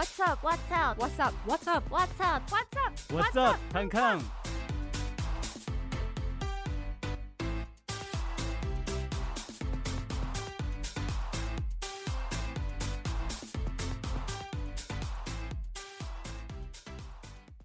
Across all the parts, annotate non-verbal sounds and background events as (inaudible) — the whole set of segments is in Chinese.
What's up? What's up? What's up? What's up? What's up? What's up? What's up? 康康。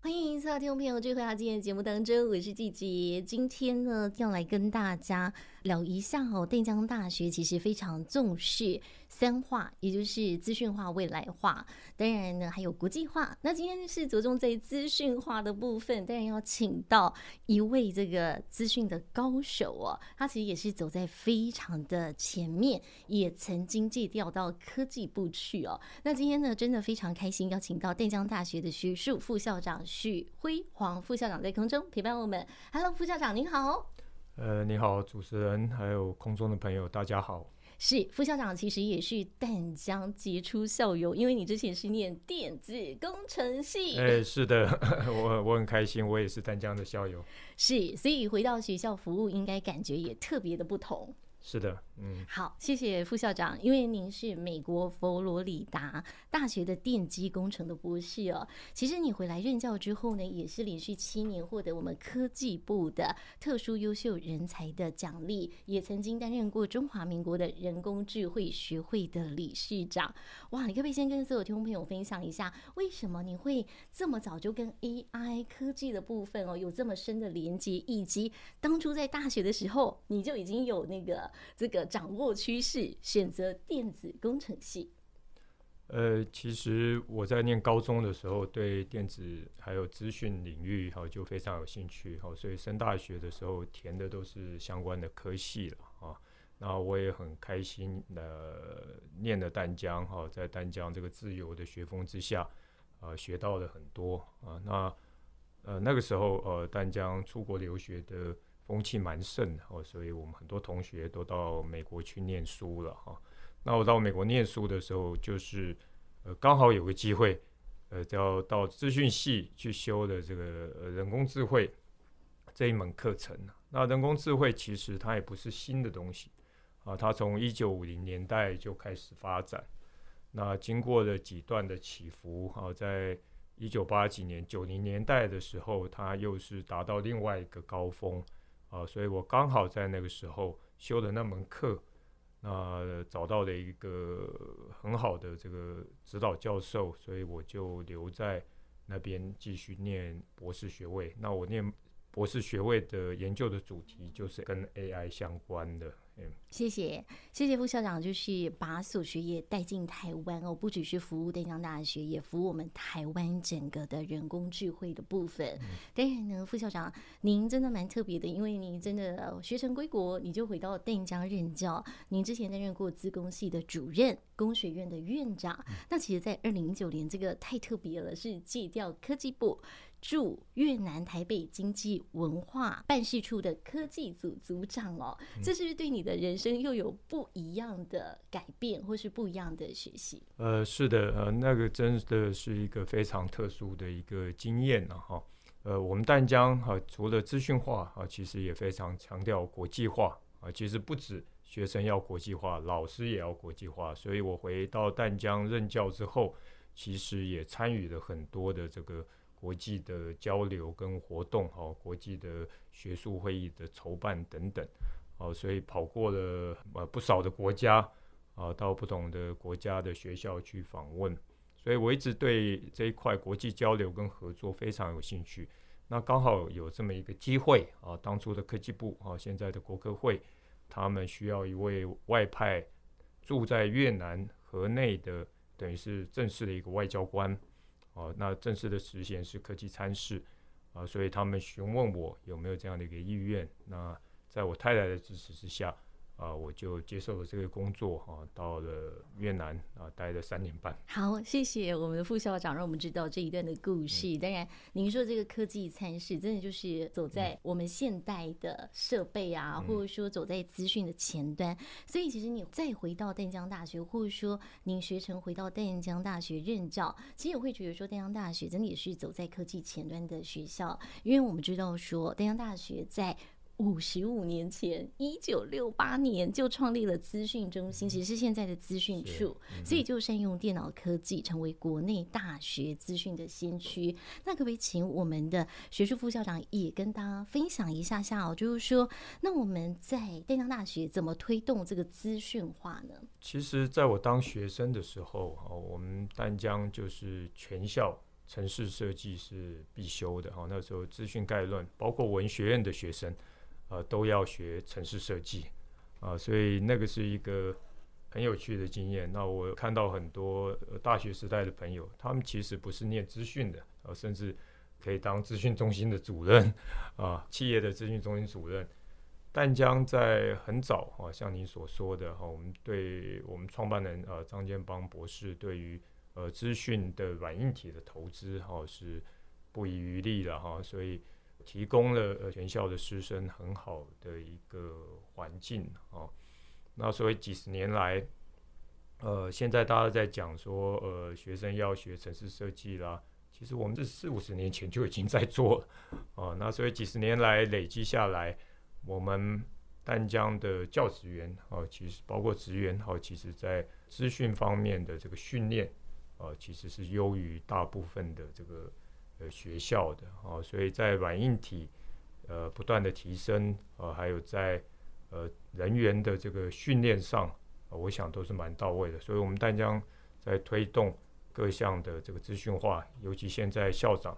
欢迎所有听众朋友，继续回到今天的节目当中，我是季杰。今天呢，要来跟大家聊一下哦，淡江大学其实非常重视。三化，也就是资讯化、未来化，当然呢还有国际化。那今天是着重在资讯化的部分，当然要请到一位这个资讯的高手哦，他其实也是走在非常的前面，也曾经借调到科技部去哦。那今天呢，真的非常开心，邀请到淡江大学的学术副校长许辉煌副校长在空中陪伴我们。Hello，副校长您好。呃，你好，主持人，还有空中的朋友，大家好。是副校长，其实也是淡江杰出校友，因为你之前是念电子工程系。哎，是的，(laughs) 我我很开心，我也是淡江的校友。是，所以回到学校服务，应该感觉也特别的不同。是的，嗯，好，谢谢副校长，因为您是美国佛罗里达大学的电机工程的博士哦。其实你回来任教之后呢，也是连续七年获得我们科技部的特殊优秀人才的奖励，也曾经担任过中华民国的人工智慧学会的理事长。哇，你可不可以先跟所有听众朋友分享一下，为什么你会这么早就跟 AI 科技的部分哦有这么深的连接，以及当初在大学的时候你就已经有那个。这个掌握趋势，选择电子工程系。呃，其实我在念高中的时候，对电子还有资讯领域哈就非常有兴趣哈，所以升大学的时候填的都是相关的科系了啊。那我也很开心的念了丹江哈，在丹江这个自由的学风之下，啊，学到了很多啊。那呃那个时候呃丹江出国留学的。风气蛮盛的哦，所以我们很多同学都到美国去念书了哈。那我到美国念书的时候，就是呃刚好有个机会，呃，要到资讯系去修的这个人工智慧这一门课程。那人工智慧其实它也不是新的东西啊，它从一九五零年代就开始发展。那经过了几段的起伏啊，在一九八几年、九零年代的时候，它又是达到另外一个高峰。啊，所以我刚好在那个时候修的那门课，那、找到了一个很好的这个指导教授，所以我就留在那边继续念博士学位。那我念博士学位的研究的主题就是跟 AI 相关的。嗯，谢谢，谢谢副校长，就是把所学业带进台湾哦，不只是服务淡江大学，也服务我们台湾整个的人工智慧的部分。当然呢，副校长您真的蛮特别的，因为您真的学成归国，你就回到淡江任教。您之前担任过资工系的主任，工学院的院长。那其实，在二零一九年，这个太特别了，是借调科技部。驻越南台北经济文化办事处的科技组组长哦，这是不是对你的人生又有不一样的改变，或是不一样的学习？呃，是的，呃，那个真的是一个非常特殊的一个经验了哈。呃，我们淡江哈，除了资讯化啊，其实也非常强调国际化啊。其实不止学生要国际化，老师也要国际化。所以我回到淡江任教之后，其实也参与了很多的这个。国际的交流跟活动，哈，国际的学术会议的筹办等等，哦，所以跑过了呃不少的国家，啊，到不同的国家的学校去访问，所以我一直对这一块国际交流跟合作非常有兴趣。那刚好有这么一个机会，啊，当初的科技部，啊，现在的国科会，他们需要一位外派住在越南河内的，等于是正式的一个外交官。哦，那正式的实现是科技参事啊，所以他们询问我有没有这样的一个意愿。那在我太太的支持之下。啊，我就接受了这个工作哈，到了越南啊，待了三年半。好，谢谢我们的副校长，让我们知道这一段的故事。当然，您说这个科技参事，真的就是走在我们现代的设备啊，或者说走在资讯的前端。所以，其实你再回到淡江大学，或者说您学成回到淡江大学任教，其实我会觉得说，淡江大学真的也是走在科技前端的学校，因为我们知道说，淡江大学在五十五年前，一九六八年就创立了资讯中心，其实是现在的资讯处，嗯、所以就善用电脑科技，成为国内大学资讯的先驱。那可不可以请我们的学术副校长也跟大家分享一下下哦？就是说，那我们在淡江大学怎么推动这个资讯化呢？其实，在我当学生的时候，哦，我们淡江就是全校城市设计是必修的哈。那时候资讯概论，包括文学院的学生。呃，都要学城市设计啊，所以那个是一个很有趣的经验。那我看到很多大学时代的朋友，他们其实不是念资讯的，呃，甚至可以当资讯中心的主任啊，企业的资讯中心主任。但将在很早啊，像您所说的哈，我们对我们创办人呃张建邦博士对于呃资讯的软硬体的投资哈是不遗余力的哈，所以。提供了呃全校的师生很好的一个环境啊，那所以几十年来，呃，现在大家在讲说呃学生要学城市设计啦，其实我们这四五十年前就已经在做了啊，那所以几十年来累积下来，我们淡江的教职员啊，其实包括职员哈，其实在资讯方面的这个训练啊，其实是优于大部分的这个。呃，学校的啊，所以在软硬体呃不断的提升，呃，还有在呃人员的这个训练上，呃，我想都是蛮到位的。所以，我们淡江在推动各项的这个资讯化，尤其现在校长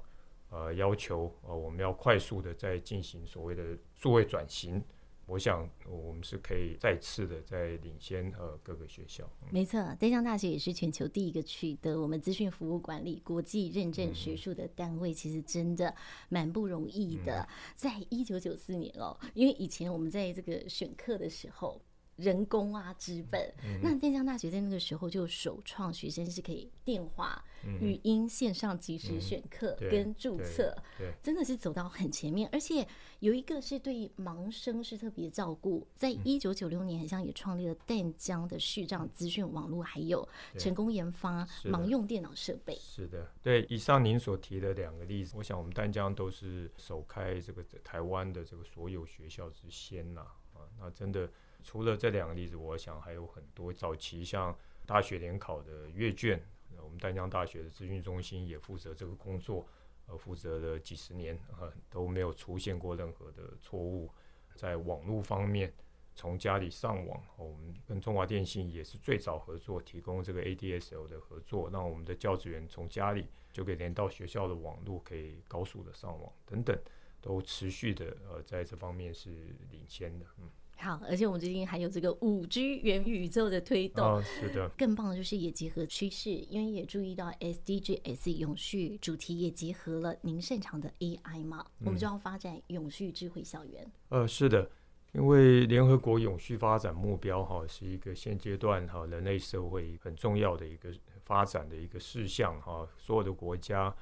呃要求呃我们要快速的在进行所谓的数位转型。我想，我们是可以再次的在领先呃各个学校。没错，浙江大学也是全球第一个取得我们资讯服务管理国际认证学术的单位，其实真的蛮不容易的。在一九九四年哦，因为以前我们在这个选课的时候。人工啊，纸本。嗯、那淡江大学在那个时候就首创学生是可以电话、嗯、语音线上即时选课跟注册，真的是走到很前面。而且有一个是对盲生是特别照顾，在一九九六年好像也创立了淡江的视障资讯网络，还有成功研发盲用电脑设备。是的，对。以上您所提的两个例子，我想我们淡江都是首开这个台湾的这个所有学校之先呐啊，那真的。除了这两个例子，我想还有很多。早期像大学联考的阅卷，我们丹江大学的资讯中心也负责这个工作，呃，负责了几十年，呃，都没有出现过任何的错误。在网络方面，从家里上网，我们跟中华电信也是最早合作，提供这个 ADSL 的合作，让我们的教职员从家里就可以连到学校的网络，可以高速的上网等等，都持续的呃在这方面是领先的，嗯。好，而且我们最近还有这个五 G 元宇宙的推动，哦，是的。更棒的就是也结合趋势，因为也注意到 SDGs 永续主题也结合了您擅长的 AI 嘛，嗯，我们就要发展永续智慧校园。呃，是的，因为联合国永续发展目标哈是一个现阶段哈人类社会很重要的一个发展的一个事项哈，所有的国家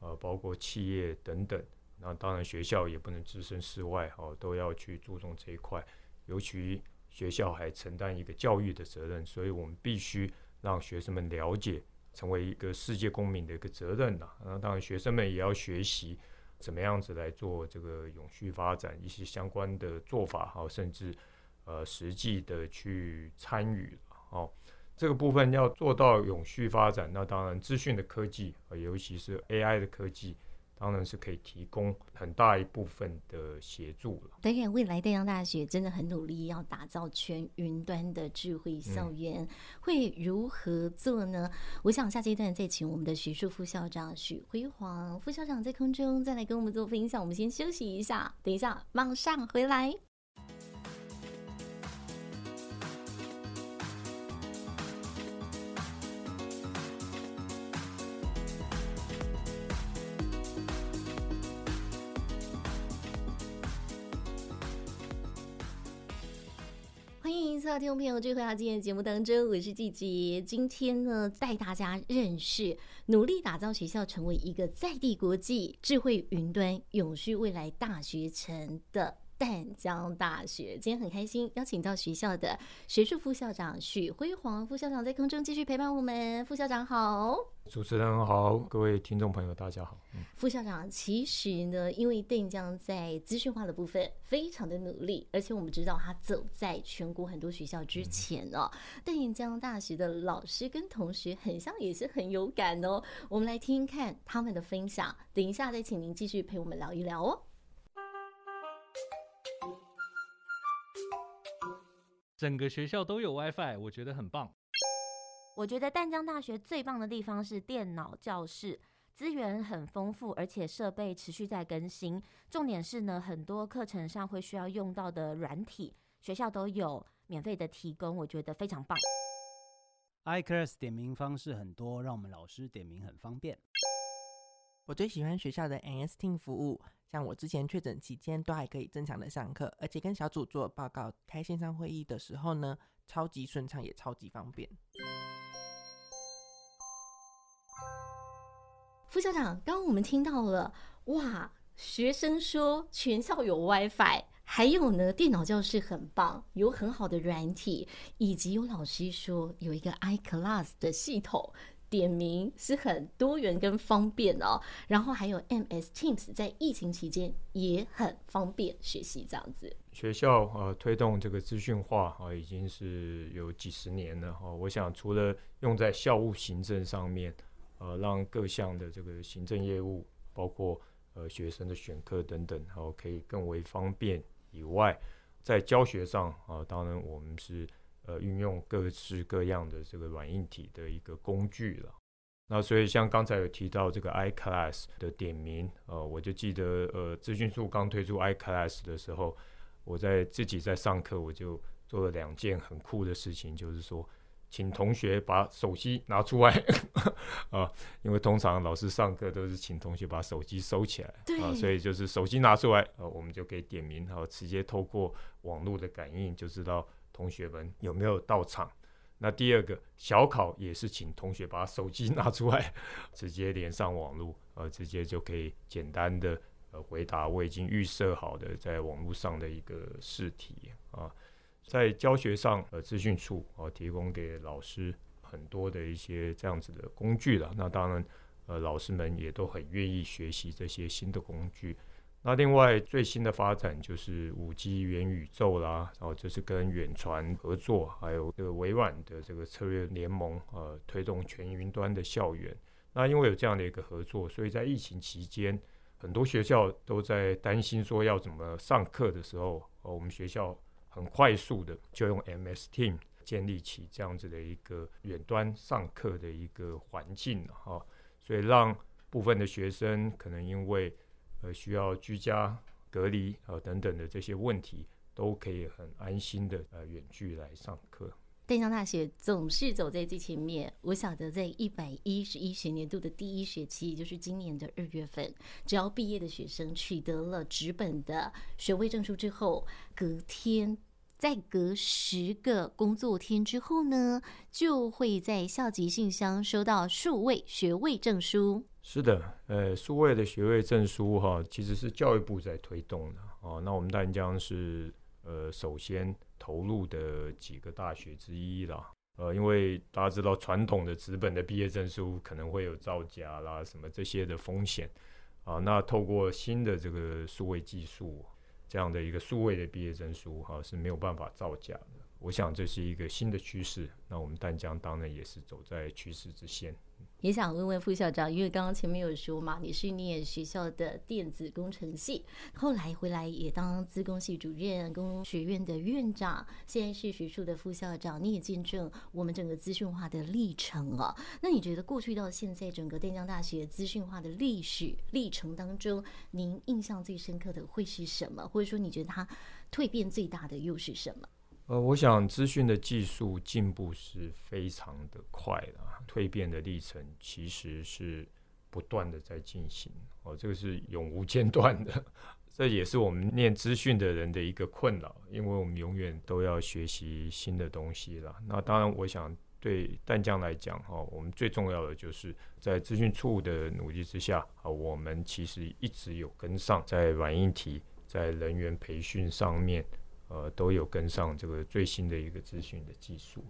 呃包括企业等等，那当然学校也不能置身事外哈，都要去注重这一块。尤其学校还承担一个教育的责任，所以我们必须让学生们了解，成为一个世界公民的一个责任呐。那当然，学生们也要学习怎么样子来做这个永续发展一些相关的做法哈，甚至呃实际的去参与哦。这个部分要做到永续发展，那当然资讯的科技，尤其是 AI 的科技。当然是可以提供很大一部分的协助了。当然，未来淡江大学真的很努力，要打造全云端的智慧校园，嗯、会如何做呢？我想下阶段再请我们的学术副校长许辉煌副校长在空中再来跟我们做分享。我们先休息一下，等一下马上回来。听众朋友，这回到今天的节目当中，我是季杰。今天呢，带大家认识努力打造学校成为一个在地国际智慧云端永续未来大学城的淡江大学。今天很开心邀请到学校的学术副校长许辉煌副校长在空中继续陪伴我们。副校长好。主持人好，各位听众朋友大家好。副校长，其实呢，因为淡江在资讯化的部分非常的努力，而且我们知道他走在全国很多学校之前哦。淡江大学的老师跟同学很像，也是很有感哦。我们来听听看他们的分享，等一下再请您继续陪我们聊一聊哦。整个学校都有 WiFi，我觉得很棒。我觉得淡江大学最棒的地方是电脑教室，资源很丰富，而且设备持续在更新。重点是呢，很多课程上会需要用到的软体，学校都有免费的提供，我觉得非常棒。iClass 点名方式很多，让我们老师点名很方便。我最喜欢学校的 N S Team 服务，像我之前确诊期间都还可以正常的上课，而且跟小组做报告、开线上会议的时候呢，超级顺畅也超级方便。副校长，刚刚我们听到了，哇，学生说全校有 WiFi，还有呢，电脑教室很棒，有很好的软体，以及有老师说有一个 iClass 的系统，点名是很多元跟方便哦。然后还有 MS Teams，在疫情期间也很方便学习这样子。学校呃推动这个资讯化啊，已经是有几十年了哈。我想除了用在校务行政上面。呃，让各项的这个行政业务，包括呃学生的选课等等，然后可以更为方便以外，在教学上啊，当然我们是呃运用各式各样的这个软硬体的一个工具了。那所以像刚才有提到这个 iClass 的点名，呃，我就记得呃资讯处刚推出 iClass 的时候，我在自己在上课，我就做了两件很酷的事情，就是说。请同学把手机拿出来啊，(laughs) 因为通常老师上课都是请同学把手机收起来啊，所以就是手机拿出来，呃，我们就可以点名，然后直接透过网络的感应就知道同学们有没有到场。那第二个小考也是请同学把手机拿出来，(laughs) 直接连上网络，呃，直接就可以简单的呃回答我已经预设好的在网络上的一个试题啊。在教学上，呃，资讯处啊提供给老师很多的一些这样子的工具了。那当然，呃，老师们也都很愿意学习这些新的工具。那另外最新的发展就是五 G 元宇宙啦，然后就是跟远传合作，还有这个微软的这个策略联盟，呃，推动全云端的校园。那因为有这样的一个合作，所以在疫情期间，很多学校都在担心说要怎么上课的时候，呃，我们学校。很快速的就用 MS Team 建立起这样子的一个远端上课的一个环境哈，所以让部分的学生可能因为呃需要居家隔离啊等等的这些问题，都可以很安心的呃远距来上课。淡江大学总是走在最前面。我晓得，在一百一十一学年度的第一学期，也就是今年的二月份，只要毕业的学生取得了职本的学位证书之后，隔天再隔十个工作天之后呢，就会在校级信箱收到数位学位证书。是的，呃，数位的学位证书哈，其实是教育部在推动的哦。那我们淡江是呃首先。投入的几个大学之一啦，呃，因为大家知道传统的纸本的毕业证书可能会有造假啦，什么这些的风险啊，那透过新的这个数位技术，这样的一个数位的毕业证书哈、是没有办法造假的。我想这是一个新的趋势，那我们淡江当然也是走在趋势之先。也想问问副校长，因为刚刚前面有说嘛，你是念学校的电子工程系，后来回来也当资工系主任、工学院的院长，现在是学术的副校长，你也见证我们整个资讯化的历程啊。那你觉得过去到现在，整个淡江大学资讯化的历史历程当中，您印象最深刻的会是什么？或者说，你觉得它蜕变最大的又是什么？呃，我想资讯的技术进步是非常的快的，蜕变的历程其实是不断的在进行，哦，这个是永无间断的，(laughs) 这也是我们念资讯的人的一个困扰，因为我们永远都要学习新的东西了。那当然，我想对淡江来讲，哈，我们最重要的就是在资讯处的努力之下，啊，我们其实一直有跟上在软硬体。在人员培训上面，呃，都有跟上这个最新的一个资讯的技术。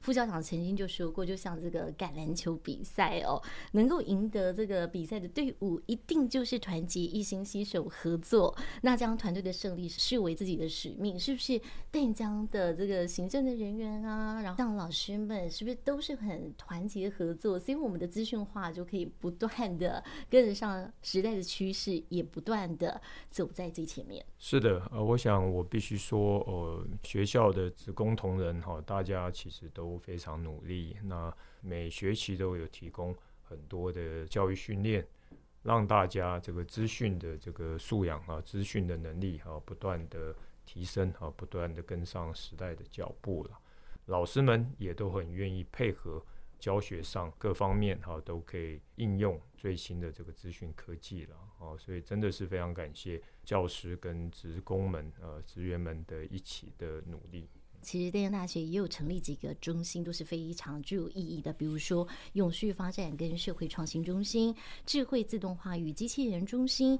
副校长曾经就说过，就像这个橄榄球比赛哦，能够赢得这个比赛的队伍，一定就是团结一心、携手合作，那将团队的胜利视为自己的使命，是不是？淡江的这个行政的人员啊，然后像老师们，是不是都是很团结合作？所以我们的资讯化就可以不断的跟得上时代的趋势，也不断的走在最前面。是的，呃，我想我必须说，呃，学校的职工同仁哈，大家其实都非常努力，那每学期都有提供很多的教育训练，让大家这个资讯的这个素养啊，资讯的能力啊，不断的提升啊，不断的跟上时代的脚步了。老师们也都很愿意配合教学上各方面哈，都可以应用最新的这个资讯科技了啊，所以真的是非常感谢教师跟职工们呃职员们的一起的努力。其实淡江大学也有成立几个中心，都是非常具有意义的。比如说永续发展跟社会创新中心、智慧自动化与机器人中心、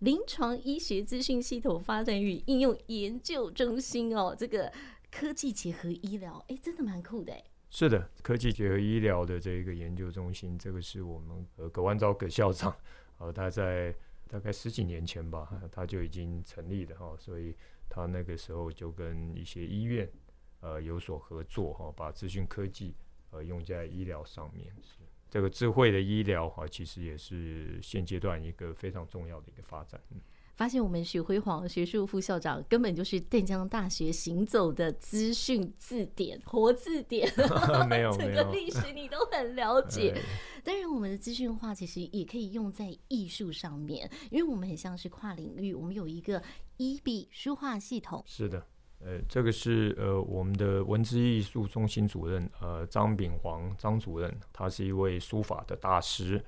临床医学资讯系统发展与应用研究中心哦。这个科技结合医疗，哎，真的蛮酷的哎。是的，科技结合医疗的这一个研究中心，这个是我们呃葛万昭葛校长，呃他在大概十几年前吧，他就已经成立了哈，所以。他那个时候就跟一些医院，呃，有所合作哈，把资讯科技呃用在医疗上面。这个智慧的医疗哈，其实也是现阶段一个非常重要的一个发展。嗯，发现我们许辉煌学术副校长根本就是淡江大学行走的资讯字典、活字典，(laughs) 没有，(laughs) 整个历史你都很了 (laughs) 解。当然，我们的资讯化其实也可以用在艺术上面，因为我们很像是跨领域，我们有一个。一笔书画系统是的，呃，这个是呃我们的文字艺术中心主任呃张炳煌张主任，他是一位书法的大师。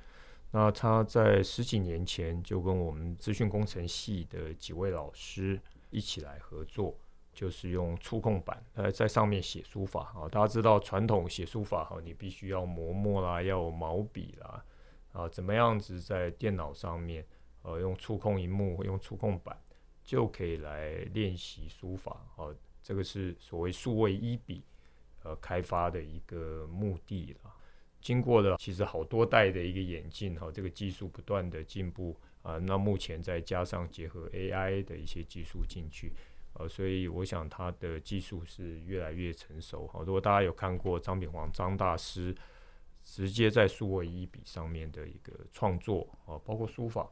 那他在十几年前就跟我们资讯工程系的几位老师一起来合作，就是用触控板呃在上面写书法啊。大家知道传统写书法哈，你必须要磨墨啦，要有毛笔啦啊，怎么样子在电脑上面呃用触控荧幕用触控板。就可以来练习书法，啊，这个是所谓数位一笔，呃，开发的一个目的了。经过了其实好多代的一个演进，哈，这个技术不断的进步啊，那目前再加上结合 AI 的一些技术进去，呃，所以我想它的技术是越来越成熟。好，如果大家有看过张炳煌张大师直接在数位一笔上面的一个创作，啊，包括书法。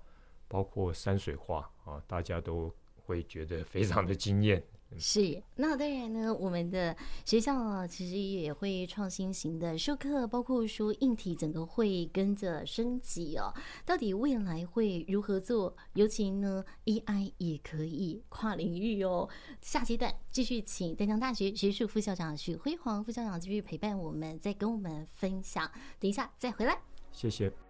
包括山水画啊，大家都会觉得非常的惊艳。是，那当然呢，我们的学校啊，其实也会创新型的授课，包括说硬体整个会跟着升级哦。到底未来会如何做？尤其呢，AI 也可以跨领域哦。下阶段继续请丹江大学学术副校长许辉煌副校长继续陪伴我们，再跟我们分享。等一下再回来，谢谢。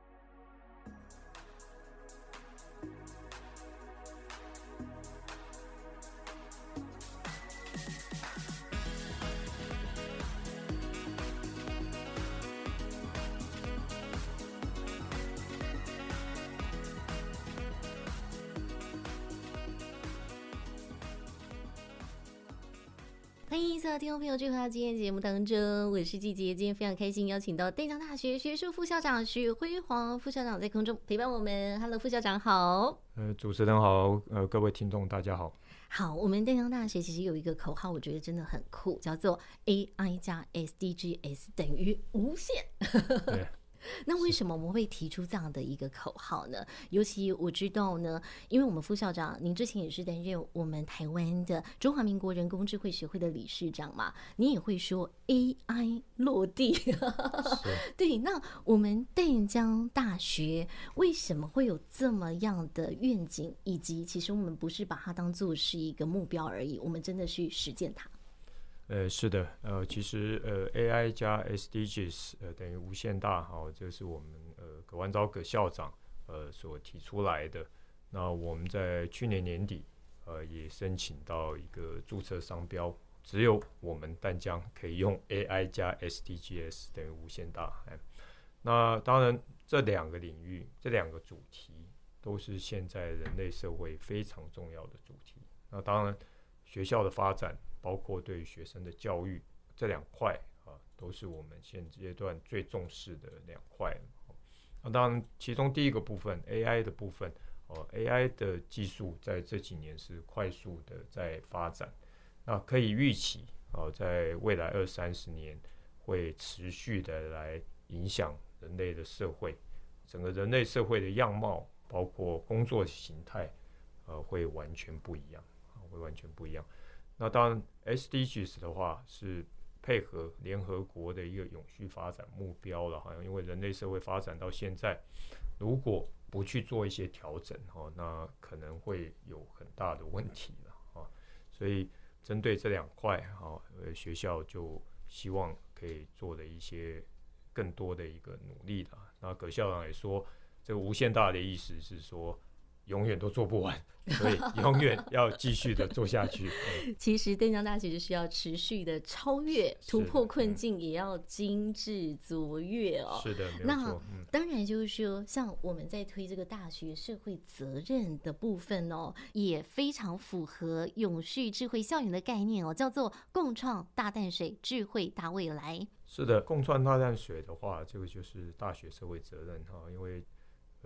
欢迎所有听众朋友，聚回到今天节目当中，我是季杰。今天非常开心邀请到淡江大学学术副校长许辉煌副校长在空中陪伴我们。Hello，副校长好。呃，主持人好，呃，各位听众大家好。好，我们淡江大学其实有一个口号，我觉得真的很酷，叫做 AI 加 SDGs 等于无限。(laughs) 对。那为什么我们会提出这样的一个口号呢？尤其我知道呢，因为我们副校长您之前也是担任我们台湾的中华民国人工智慧学会的理事长嘛，你也会说 AI 落地。(laughs) 对，那我们淡江大学为什么会有这么样的愿景？以及其实我们不是把它当做是一个目标而已，我们真的去实践它。呃，是的，呃，其实呃，AI 加 SDGs 呃等于无限大，好，这是我们呃葛万昭葛校长呃所提出来的。那我们在去年年底呃也申请到一个注册商标，只有我们淡江可以用 AI 加 SDGs 等于无限大。那当然这两个领域这两个主题都是现在人类社会非常重要的主题。那当然，学校的发展，包括对学生的教育这两块啊，都是我们现阶段最重视的两块。那当然，其中第一个部分 AI 的部分，哦，AI 的技术在这几年是快速的在发展。那可以预期，哦，在未来二三十年会持续的来影响人类的社会，整个人类社会的样貌，包括工作形态，呃，会完全不一样，会完全不一样。那当然，SDGs 的话是。配合联合国的一个永续发展目标了，好像因为人类社会发展到现在，如果不去做一些调整，哈，那可能会有很大的问题了，啊，所以针对这两块，哈，学校就希望可以做的一些更多的一个努力了。那葛校长也说，这个无限大的意思是说。永远都做不完，所以永远要继续的做下去。(laughs) 其实淡江大学就是要持续的超越、突破困境，也要精致卓越哦。是的。那当然就是说，像我们在推这个大学社会责任的部分哦，也非常符合永续智慧校园的概念哦，叫做共创大淡水智慧大未来。是的，共创大淡水的话，这个就是大学社会责任哈，因为。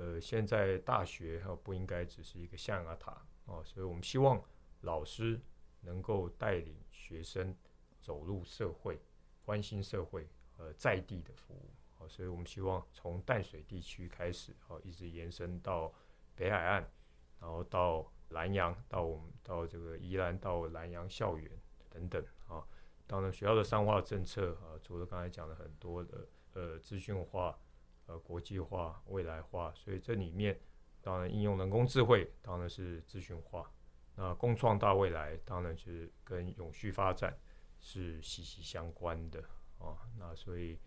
呃，现在大学哈不应该只是一个象牙塔啊，所以我们希望老师能够带领学生走入社会，关心社会，呃，在地的服务啊，所以我们希望从淡水地区开始啊，一直延伸到北海岸，然后到南洋，到我们到这个宜兰，到南洋校园等等啊。当然，学校的商化政策啊，除了刚才讲的很多的呃资讯化。国际化、未来化，所以这里面当然应用人工智慧，当然是资讯化。那共创大未来，当然是跟永续发展是息息相关的啊。那所以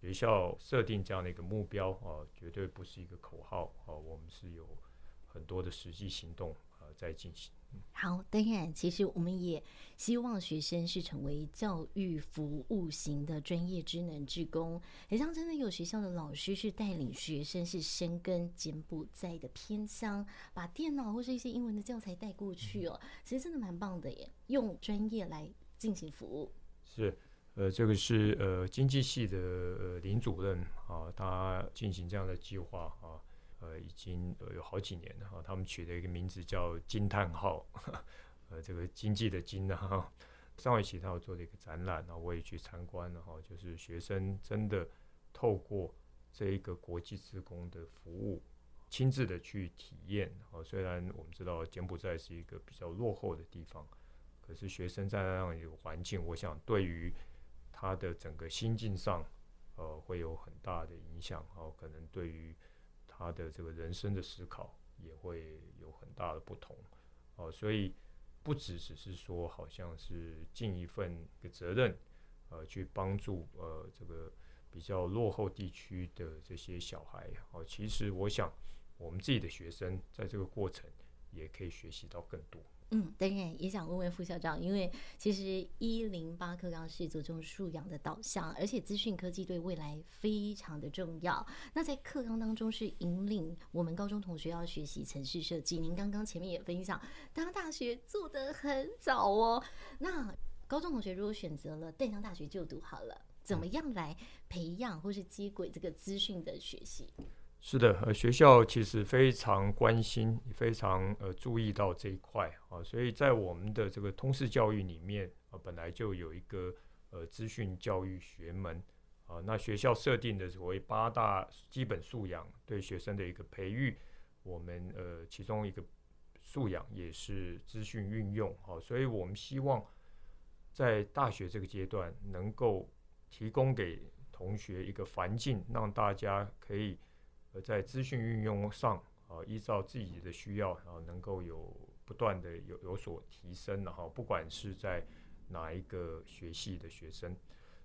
学校设定这样的一个目标啊，绝对不是一个口号啊，我们是有很多的实际行动啊在进行。好，当然，其实我们也希望学生是成为教育服务型的专业职能职工。很像真的有学校的老师是带领学生是深耕柬埔寨的偏乡，把电脑或是一些英文的教材带过去哦。其实真的蛮棒的耶，用专业来进行服务。是，呃，这个是呃经济系的呃林主任啊，他进行这样的计划啊。呃，已经呃有好几年了哈，他们取了一个名字叫“惊叹号”，(laughs) 呃，这个经济的经呢哈。(laughs) 上学期他有做了一个展览，然后我也去参观了哈，就是学生真的透过这一个国际职工的服务，亲自的去体验。哦，虽然我们知道柬埔寨是一个比较落后的地方，可是学生在那样一个环境，我想对于他的整个心境上，呃，会有很大的影响。哦，可能对于。他的这个人生的思考也会有很大的不同哦，所以不只只是说好像是尽一份个责任，呃，去帮助呃这个比较落后地区的这些小孩哦，其实我想我们自己的学生在这个过程也可以学习到更多。嗯，当然也想问问副校长，因为其实一零八课纲是着重素养的导向，而且资讯科技对未来非常的重要。那在课纲当中是引领我们高中同学要学习程式设计。您刚刚前面也分享，当大学做得很早哦。那高中同学如果选择了淡江大学就读好了，怎么样来培养或是接轨这个资讯的学习？是的，呃，学校其实非常关心，非常呃注意到这一块啊，所以在我们的这个通识教育里面啊，本来就有一个呃资讯教育学门啊，那学校设定的所谓八大基本素养对学生的一个培育，我们呃其中一个素养也是资讯运用啊，所以我们希望在大学这个阶段能够提供给同学一个环境，让大家可以。而在资讯运用上，啊，依照自己的需要，啊，能够有不断的有有所提升，然后不管是在哪一个学系的学生，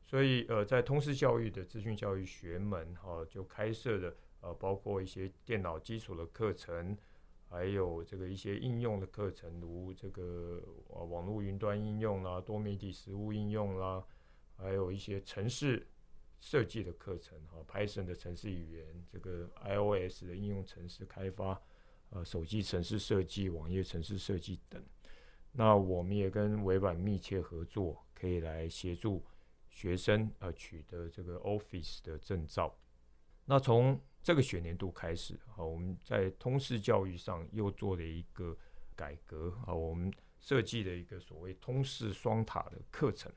所以呃，在通识教育的资讯教育学门，哈，就开设的呃，包括一些电脑基础的课程，还有这个一些应用的课程，如这个网络云端应用啦、多媒体实务应用啦，还有一些程式。设计的课程哈，Python 的程式语言，这个 iOS 的应用程式开发，呃手机程式设计、网页程式设计等。那我们也跟微软密切合作，可以来协助学生呃取得这个 Office 的证照。那从这个学年度开始啊，我们在通识教育上又做了一个改革啊，我们设计了一个所谓通识双塔的课程，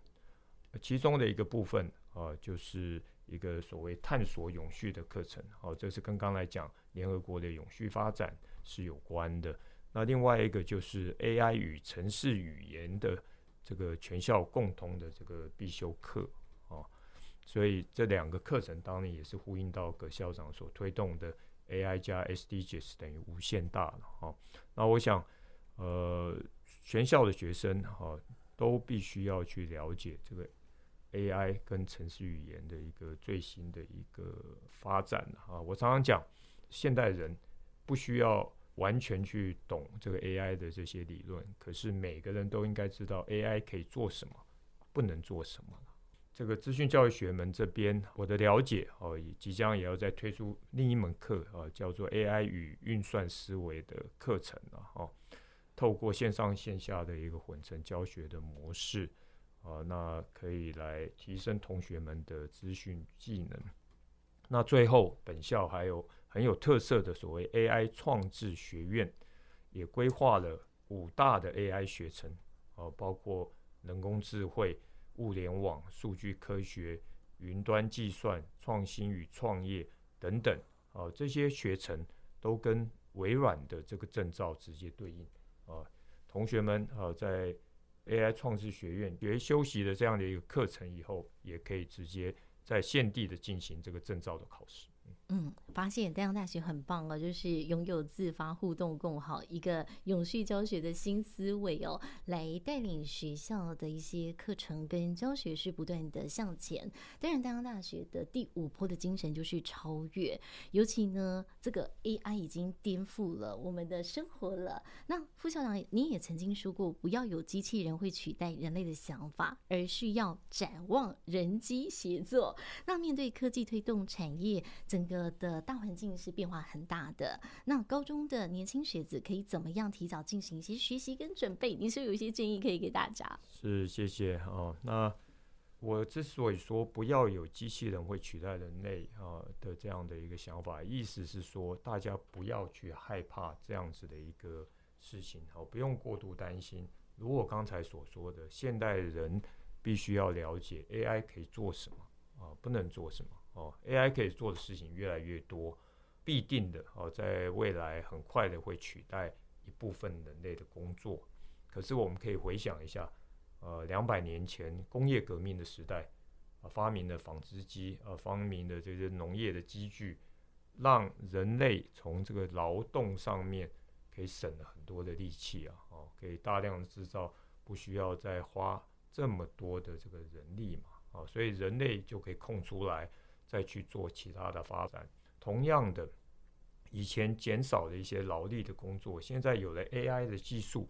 其中的一个部分啊，就是一个所谓探索永续的课程。好，这是跟刚才讲联合国的永续发展是有关的。那另外一个就是 AI 与城市语言的这个全校共同的这个必修课啊，所以这两个课程当然也是呼应到葛校长所推动的 AI 加 SDGs 等于无限大了哈。那我想，呃，全校的学生哈都必须要去了解这个 AI 跟程式语言的一个最新的一个发展啊。我常常讲，现代人不需要。完全去懂这个 AI 的这些理论，可是每个人都应该知道 AI 可以做什么，不能做什么。这个资讯教育学门这边，我的了解哦，也即将也要再推出另一门课啊，叫做 AI 与运算思维的课程了哦。透过线上线下的一个混成教学的模式啊，那可以来提升同学们的资讯技能。那最后，本校还有。很有特色的所谓 AI 创智学院，也规划了五大的 AI 学程，啊，包括人工智慧、物联网、数据科学、云端计算、创新与创业等等，啊，这些学程都跟微软的这个证照直接对应，啊，同学们啊，在 AI 创智学院学休息的这样的一个课程以后，也可以直接在现地的进行这个证照的考试。嗯发现淡江大学很棒哦，就是拥有自发互动共好一个永续教学的新思维哦，来带领学校的一些课程跟教学是不断的向前。当然，淡江大学的第五波的精神就是超越，尤其呢，这个 AI 已经颠覆了我们的生活了。那副校长，你也曾经说过，不要有机器人会取代人类的想法，而是要展望人机协作。那面对科技推动产业整个。的大环境是变化很大的，那高中的年轻学子可以怎么样提早进行一些学习跟准备？你是有一些建议可以给大家？是，谢谢哦。那我之所以说不要有机器人会取代人类啊的这样的一个想法，意思是说大家不要去害怕这样子的一个事情，好，不用过度担心。如果刚才所说的，现代人必须要了解 AI 可以做什么啊，不能做什么。哦，AI 可以做的事情越来越多，必定的哦，在未来很快的会取代一部分人类的工作。可是我们可以回想一下，呃，两百年前工业革命的时代，发明了纺织机，呃，发明的这些农业的机具，让人类从这个劳动上面可以省了很多的力气啊，哦，可以大量的制造，不需要再花这么多的这个人力嘛，啊，所以人类就可以空出来。再去做其他的发展。同样的，以前减少了一些劳力的工作，现在有了 AI 的技术，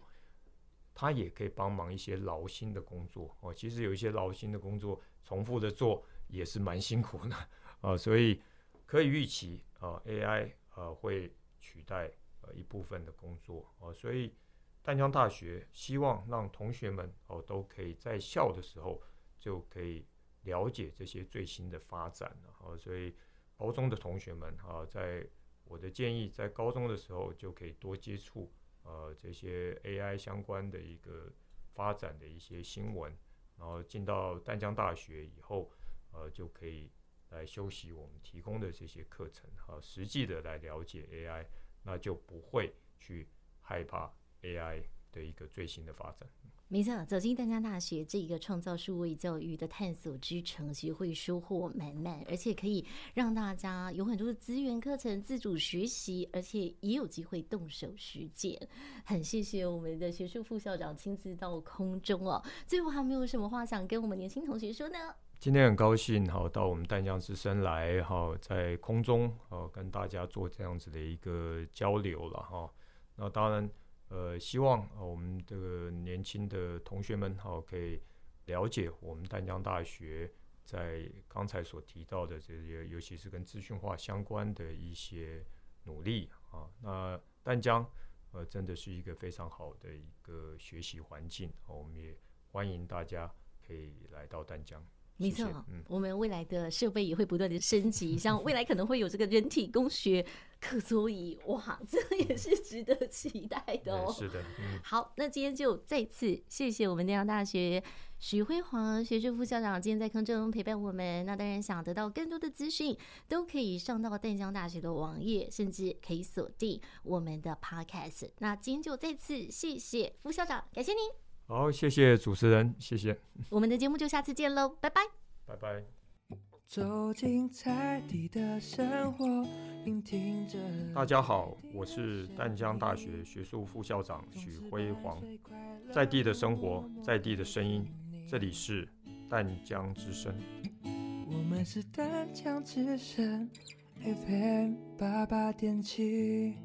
它也可以帮忙一些劳心的工作哦。其实有一些劳心的工作，重复的做也是蛮辛苦的啊。(laughs) 所以可以预期啊，AI 啊会取代呃一部分的工作啊。所以淡江大学希望让同学们哦都可以在校的时候就可以。了解这些最新的发展，啊，所以高中的同学们啊，在我的建议，在高中的时候就可以多接触呃这些 AI 相关的一个发展的一些新闻，然后进到淡江大学以后，呃，就可以来修习我们提供的这些课程，啊，实际的来了解 AI，那就不会去害怕 AI 的一个最新的发展。没错，走进淡江大学这一个创造数位教育的探索之城，其实会收获满满，而且可以让大家有很多的资源课程自主学习，而且也有机会动手实践。很谢谢我们的学术副校长亲自到空中哦。最后还没有什么话想跟我们年轻同学说呢？今天很高兴好到我们淡江之声来哈，在空中哦跟大家做这样子的一个交流了哈。那当然。呃，希望我们的年轻的同学们哈，可以了解我们淡江大学在刚才所提到的这些，尤其是跟资讯化相关的一些努力啊。那淡江，呃，真的是一个非常好的一个学习环境，我们也欢迎大家可以来到淡江。没错，嗯，我们未来的设备也会不断的升级，(laughs) 像未来可能会有这个人体工学课桌椅，哇，(laughs) 这也是值得期待的哦。是的，嗯，好，那今天就再次谢谢我们淡江大学许辉煌学士副校长今天在空中陪伴我们。那当然想得到更多的资讯，都可以上到淡江大学的网页，甚至可以锁定我们的 Podcast。那今天就再次谢谢副校长，感谢您。好，谢谢主持人，谢谢。我们的节目就下次见喽，拜拜，拜拜。走进在地的生活，聆听着。大家好，我是淡江大学学术副校长许辉煌，在地的生活，在地的声音，这里是淡江之声。我们是淡江之声，FM 八八点七。